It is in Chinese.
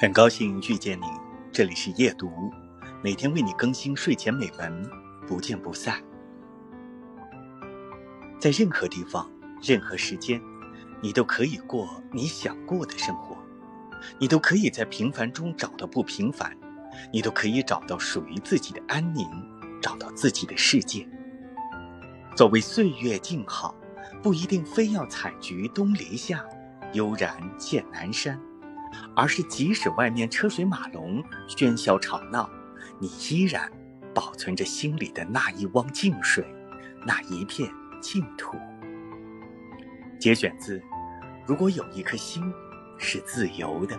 很高兴遇见你，这里是夜读，每天为你更新睡前美文，不见不散。在任何地方、任何时间，你都可以过你想过的生活，你都可以在平凡中找到不平凡，你都可以找到属于自己的安宁，找到自己的世界。所谓岁月静好，不一定非要采菊东篱下，悠然见南山。而是，即使外面车水马龙、喧嚣吵闹，你依然保存着心里的那一汪静水，那一片净土。节选自《如果有一颗心是自由的》。